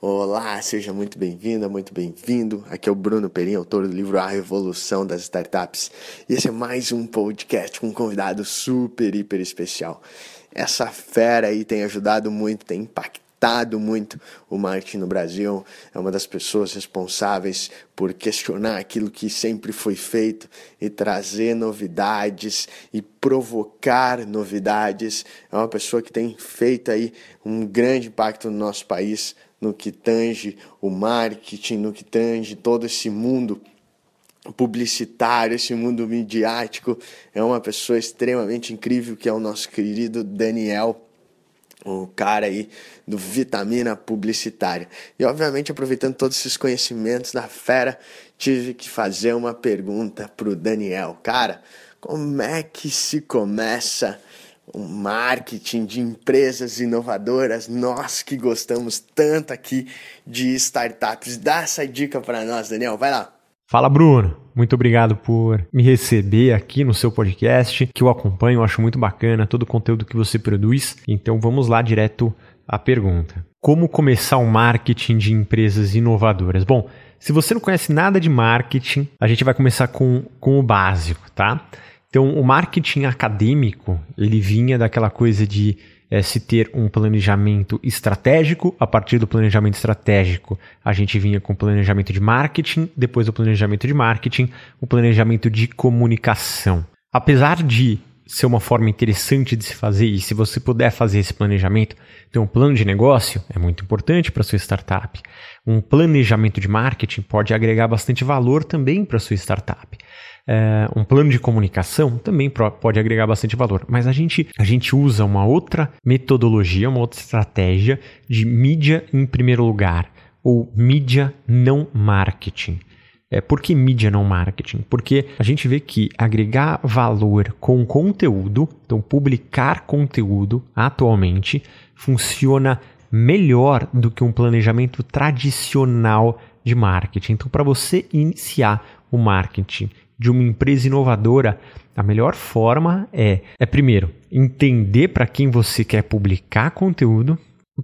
Olá, seja muito bem-vinda, muito bem-vindo. Aqui é o Bruno Perim, autor do livro A Revolução das Startups. E esse é mais um podcast com um convidado super, hiper especial. Essa fera aí tem ajudado muito, tem impactado muito o marketing no Brasil. É uma das pessoas responsáveis por questionar aquilo que sempre foi feito e trazer novidades e provocar novidades. É uma pessoa que tem feito aí um grande impacto no nosso país no que tange o marketing, no que tange todo esse mundo publicitário, esse mundo midiático. É uma pessoa extremamente incrível que é o nosso querido Daniel, o cara aí do Vitamina Publicitária. E obviamente, aproveitando todos esses conhecimentos da fera, tive que fazer uma pergunta pro Daniel. Cara, como é que se começa o marketing de empresas inovadoras, nós que gostamos tanto aqui de startups. Dá essa dica para nós, Daniel, vai lá. Fala, Bruno. Muito obrigado por me receber aqui no seu podcast, que eu acompanho, eu acho muito bacana todo o conteúdo que você produz. Então vamos lá direto à pergunta. Como começar o um marketing de empresas inovadoras? Bom, se você não conhece nada de marketing, a gente vai começar com, com o básico, tá? Então, o marketing acadêmico, ele vinha daquela coisa de é, se ter um planejamento estratégico. A partir do planejamento estratégico, a gente vinha com o planejamento de marketing, depois do planejamento de marketing, o planejamento de comunicação. Apesar de ser uma forma interessante de se fazer, e se você puder fazer esse planejamento, ter um plano de negócio é muito importante para sua startup. Um planejamento de marketing pode agregar bastante valor também para sua startup é, um plano de comunicação também pode agregar bastante valor. Mas a gente, a gente usa uma outra metodologia, uma outra estratégia de mídia em primeiro lugar, ou mídia não marketing. É, por que mídia não marketing? Porque a gente vê que agregar valor com conteúdo, então publicar conteúdo atualmente, funciona melhor do que um planejamento tradicional de marketing. Então, para você iniciar o marketing de uma empresa inovadora, a melhor forma é, é primeiro, entender para quem você quer publicar conteúdo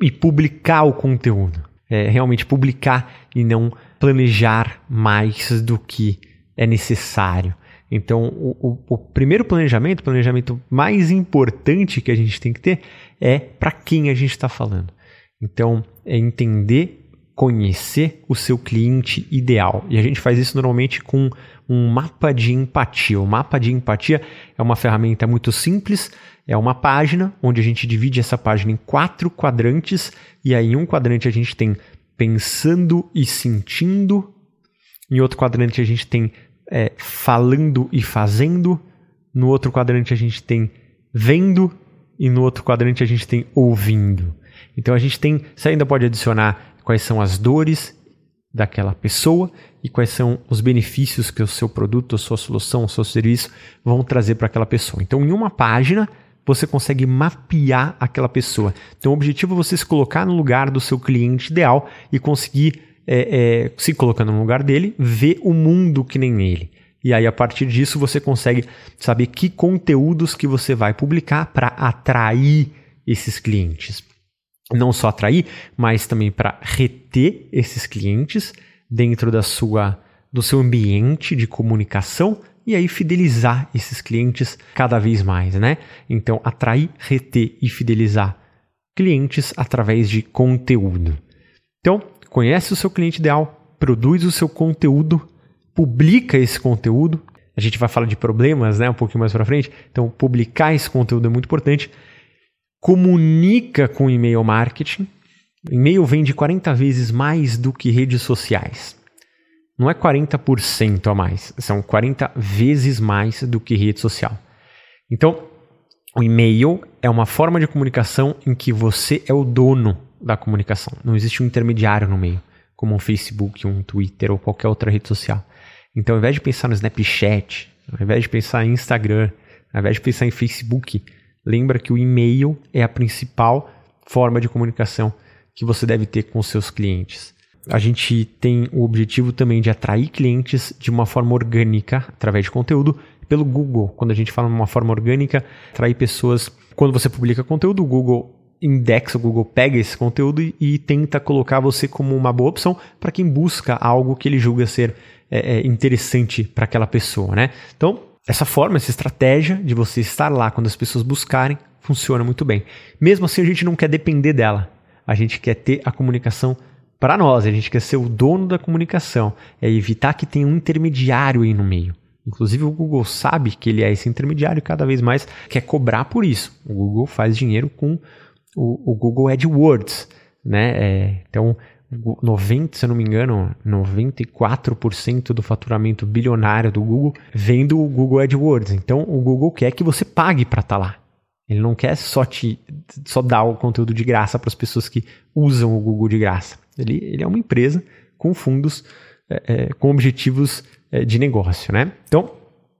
e publicar o conteúdo. É realmente publicar e não planejar mais do que é necessário. Então, o, o, o primeiro planejamento, o planejamento mais importante que a gente tem que ter é para quem a gente está falando. Então, é entender conhecer o seu cliente ideal. E a gente faz isso normalmente com um mapa de empatia. O mapa de empatia é uma ferramenta muito simples, é uma página onde a gente divide essa página em quatro quadrantes, e aí em um quadrante a gente tem pensando e sentindo, em outro quadrante a gente tem é, falando e fazendo, no outro quadrante a gente tem vendo, e no outro quadrante a gente tem ouvindo. Então a gente tem, você ainda pode adicionar quais são as dores daquela pessoa e quais são os benefícios que o seu produto, a sua solução, o seu serviço vão trazer para aquela pessoa. Então, em uma página, você consegue mapear aquela pessoa. Então, o objetivo é você se colocar no lugar do seu cliente ideal e conseguir, é, é, se colocando no lugar dele, ver o mundo que nem ele. E aí, a partir disso, você consegue saber que conteúdos que você vai publicar para atrair esses clientes não só atrair, mas também para reter esses clientes dentro da sua do seu ambiente de comunicação e aí fidelizar esses clientes cada vez mais, né? Então, atrair, reter e fidelizar clientes através de conteúdo. Então, conhece o seu cliente ideal, produz o seu conteúdo, publica esse conteúdo. A gente vai falar de problemas, né, um pouquinho mais para frente. Então, publicar esse conteúdo é muito importante comunica com e-mail marketing. E-mail vende 40 vezes mais do que redes sociais. Não é 40% a mais, são 40 vezes mais do que rede social. Então, o e-mail é uma forma de comunicação em que você é o dono da comunicação. Não existe um intermediário no meio, como um Facebook, um Twitter ou qualquer outra rede social. Então, ao invés de pensar no Snapchat, ao invés de pensar em Instagram, ao invés de pensar em Facebook, lembra que o e-mail é a principal forma de comunicação que você deve ter com os seus clientes. A gente tem o objetivo também de atrair clientes de uma forma orgânica, através de conteúdo, pelo Google. Quando a gente fala de uma forma orgânica, atrair pessoas. Quando você publica conteúdo, o Google indexa, o Google pega esse conteúdo e, e tenta colocar você como uma boa opção para quem busca algo que ele julga ser é, é interessante para aquela pessoa, né? Então, essa forma, essa estratégia de você estar lá quando as pessoas buscarem, funciona muito bem. Mesmo assim, a gente não quer depender dela. A gente quer ter a comunicação para nós, a gente quer ser o dono da comunicação, é evitar que tenha um intermediário aí no meio. Inclusive o Google sabe que ele é esse intermediário e cada vez mais quer cobrar por isso. O Google faz dinheiro com o, o Google AdWords, né? É, então 90, se eu não me engano, 94% do faturamento bilionário do Google vem do Google AdWords. Então o Google quer que você pague para estar tá lá. Ele não quer só te só dar o conteúdo de graça para as pessoas que usam o Google de graça. Ele, ele é uma empresa com fundos, é, é, com objetivos é, de negócio, né? Então,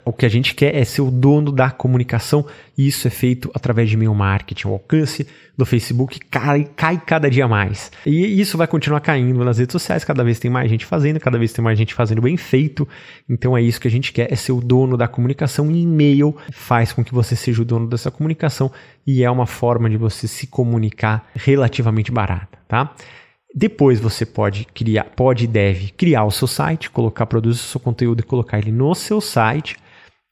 o que a gente quer é ser o dono da comunicação e isso é feito através de e-mail marketing. O alcance do Facebook cai, cai cada dia mais. E isso vai continuar caindo nas redes sociais, cada vez tem mais gente fazendo, cada vez tem mais gente fazendo bem feito. Então é isso que a gente quer, é ser o dono da comunicação e e-mail faz com que você seja o dono dessa comunicação e é uma forma de você se comunicar relativamente barata, tá? Depois você pode criar, pode e deve criar o seu site, colocar, produzir o seu conteúdo e colocar ele no seu site.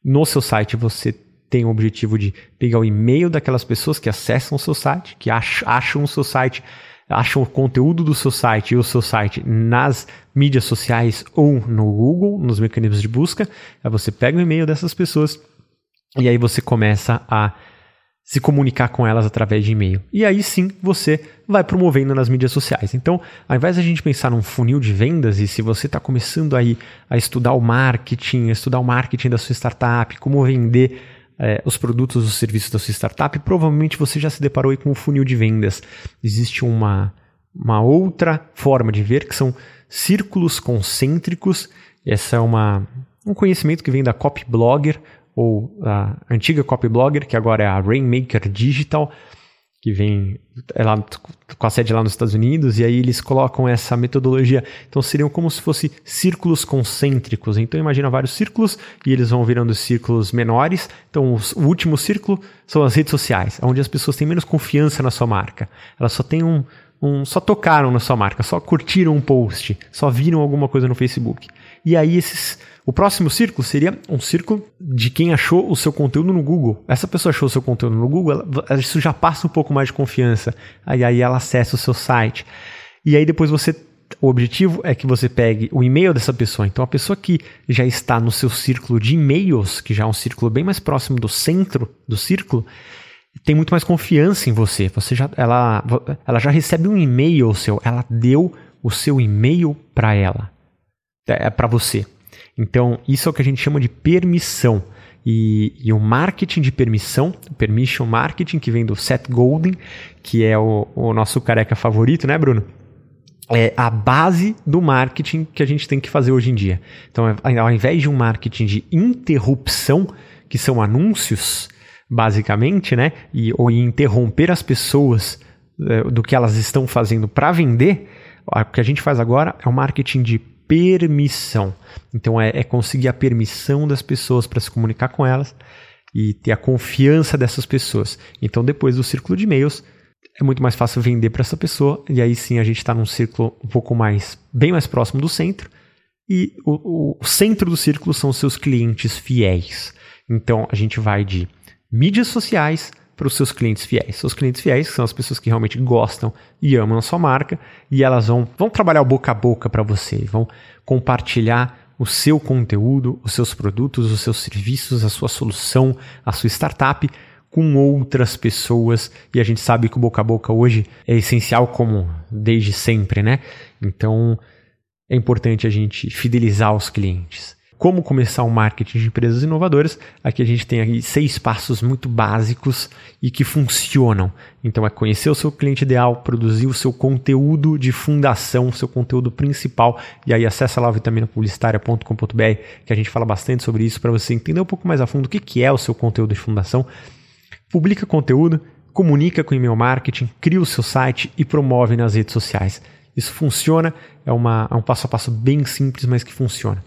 No seu site você tem o objetivo de pegar o e-mail daquelas pessoas que acessam o seu site, que acham o seu site, acham o conteúdo do seu site e o seu site nas mídias sociais ou no Google, nos mecanismos de busca. Aí você pega o e-mail dessas pessoas e aí você começa a se comunicar com elas através de e-mail. E aí sim você vai promovendo nas mídias sociais. Então, ao invés de a gente pensar num funil de vendas, e se você está começando aí a estudar o marketing, estudar o marketing da sua startup, como vender é, os produtos ou serviços da sua startup, provavelmente você já se deparou aí com o funil de vendas. Existe uma, uma outra forma de ver que são círculos concêntricos. Essa é uma, um conhecimento que vem da Copy Blogger, ou a antiga Copyblogger, que agora é a Rainmaker Digital, que vem é lá, com a sede lá nos Estados Unidos, e aí eles colocam essa metodologia. Então seriam como se fossem círculos concêntricos. Então imagina vários círculos e eles vão virando círculos menores. Então o último círculo são as redes sociais, onde as pessoas têm menos confiança na sua marca. Elas só têm um, um só tocaram na sua marca, só curtiram um post, só viram alguma coisa no Facebook. E aí esses o próximo círculo seria um círculo de quem achou o seu conteúdo no Google. Essa pessoa achou o seu conteúdo no Google, ela, isso já passa um pouco mais de confiança. Aí, aí ela acessa o seu site. E aí depois você o objetivo é que você pegue o e-mail dessa pessoa. Então, a pessoa que já está no seu círculo de e-mails, que já é um círculo bem mais próximo do centro do círculo, tem muito mais confiança em você. Você já, ela, ela já recebe um e-mail seu. Ela deu o seu e-mail para ela, é para você. Então, isso é o que a gente chama de permissão. E, e, o marketing de permissão, permission marketing, que vem do Seth Golden, que é o, o nosso careca favorito, né, Bruno? É a base do marketing que a gente tem que fazer hoje em dia. Então, ao invés de um marketing de interrupção, que são anúncios, basicamente, né? E, ou interromper as pessoas é, do que elas estão fazendo para vender, o que a gente faz agora é o marketing de permissão. Então é, é conseguir a permissão das pessoas para se comunicar com elas e ter a confiança dessas pessoas. Então depois do círculo de e-mails é muito mais fácil vender para essa pessoa e aí sim a gente está num círculo um pouco mais bem mais próximo do centro e o, o centro do círculo são seus clientes fiéis. Então a gente vai de mídias sociais para os seus clientes fiéis. Seus clientes fiéis são as pessoas que realmente gostam e amam a sua marca e elas vão, vão trabalhar o boca a boca para você, vão compartilhar o seu conteúdo, os seus produtos, os seus serviços, a sua solução, a sua startup com outras pessoas e a gente sabe que o boca a boca hoje é essencial como desde sempre, né? Então é importante a gente fidelizar os clientes como começar um marketing de empresas inovadoras. Aqui a gente tem seis passos muito básicos e que funcionam. Então é conhecer o seu cliente ideal, produzir o seu conteúdo de fundação, o seu conteúdo principal. E aí acessa lá o vitaminapublicitária.com.br que a gente fala bastante sobre isso para você entender um pouco mais a fundo o que é o seu conteúdo de fundação. Publica conteúdo, comunica com e-mail marketing, cria o seu site e promove nas redes sociais. Isso funciona, é, uma, é um passo a passo bem simples, mas que funciona.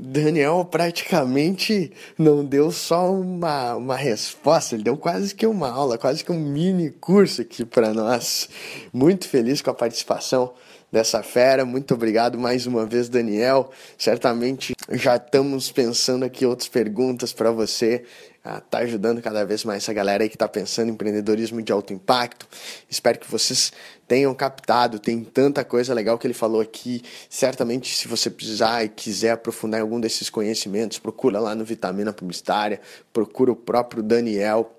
Daniel praticamente não deu só uma, uma resposta, ele deu quase que uma aula, quase que um mini curso aqui para nós. Muito feliz com a participação dessa fera. Muito obrigado mais uma vez, Daniel. Certamente já estamos pensando aqui outras perguntas para você. Ah, tá ajudando cada vez mais essa galera aí que está pensando em empreendedorismo de alto impacto. Espero que vocês tenham captado, tem tanta coisa legal que ele falou aqui. Certamente, se você precisar e quiser aprofundar em algum desses conhecimentos, procura lá no Vitamina Publicitária, procura o próprio Daniel.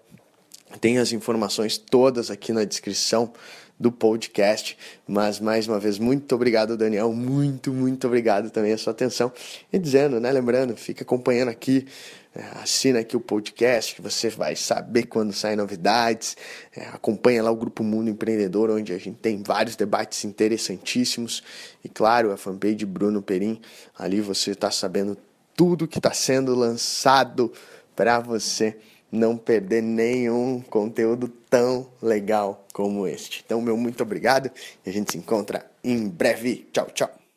Tem as informações todas aqui na descrição do podcast. Mas mais uma vez, muito obrigado, Daniel. Muito, muito obrigado também a sua atenção. E dizendo, né? Lembrando, fica acompanhando aqui. É, assina aqui o podcast que você vai saber quando saem novidades. É, acompanha lá o Grupo Mundo Empreendedor, onde a gente tem vários debates interessantíssimos. E claro, a fanpage Bruno Perim. Ali você está sabendo tudo que está sendo lançado para você não perder nenhum conteúdo tão legal como este. Então, meu muito obrigado e a gente se encontra em breve. Tchau, tchau.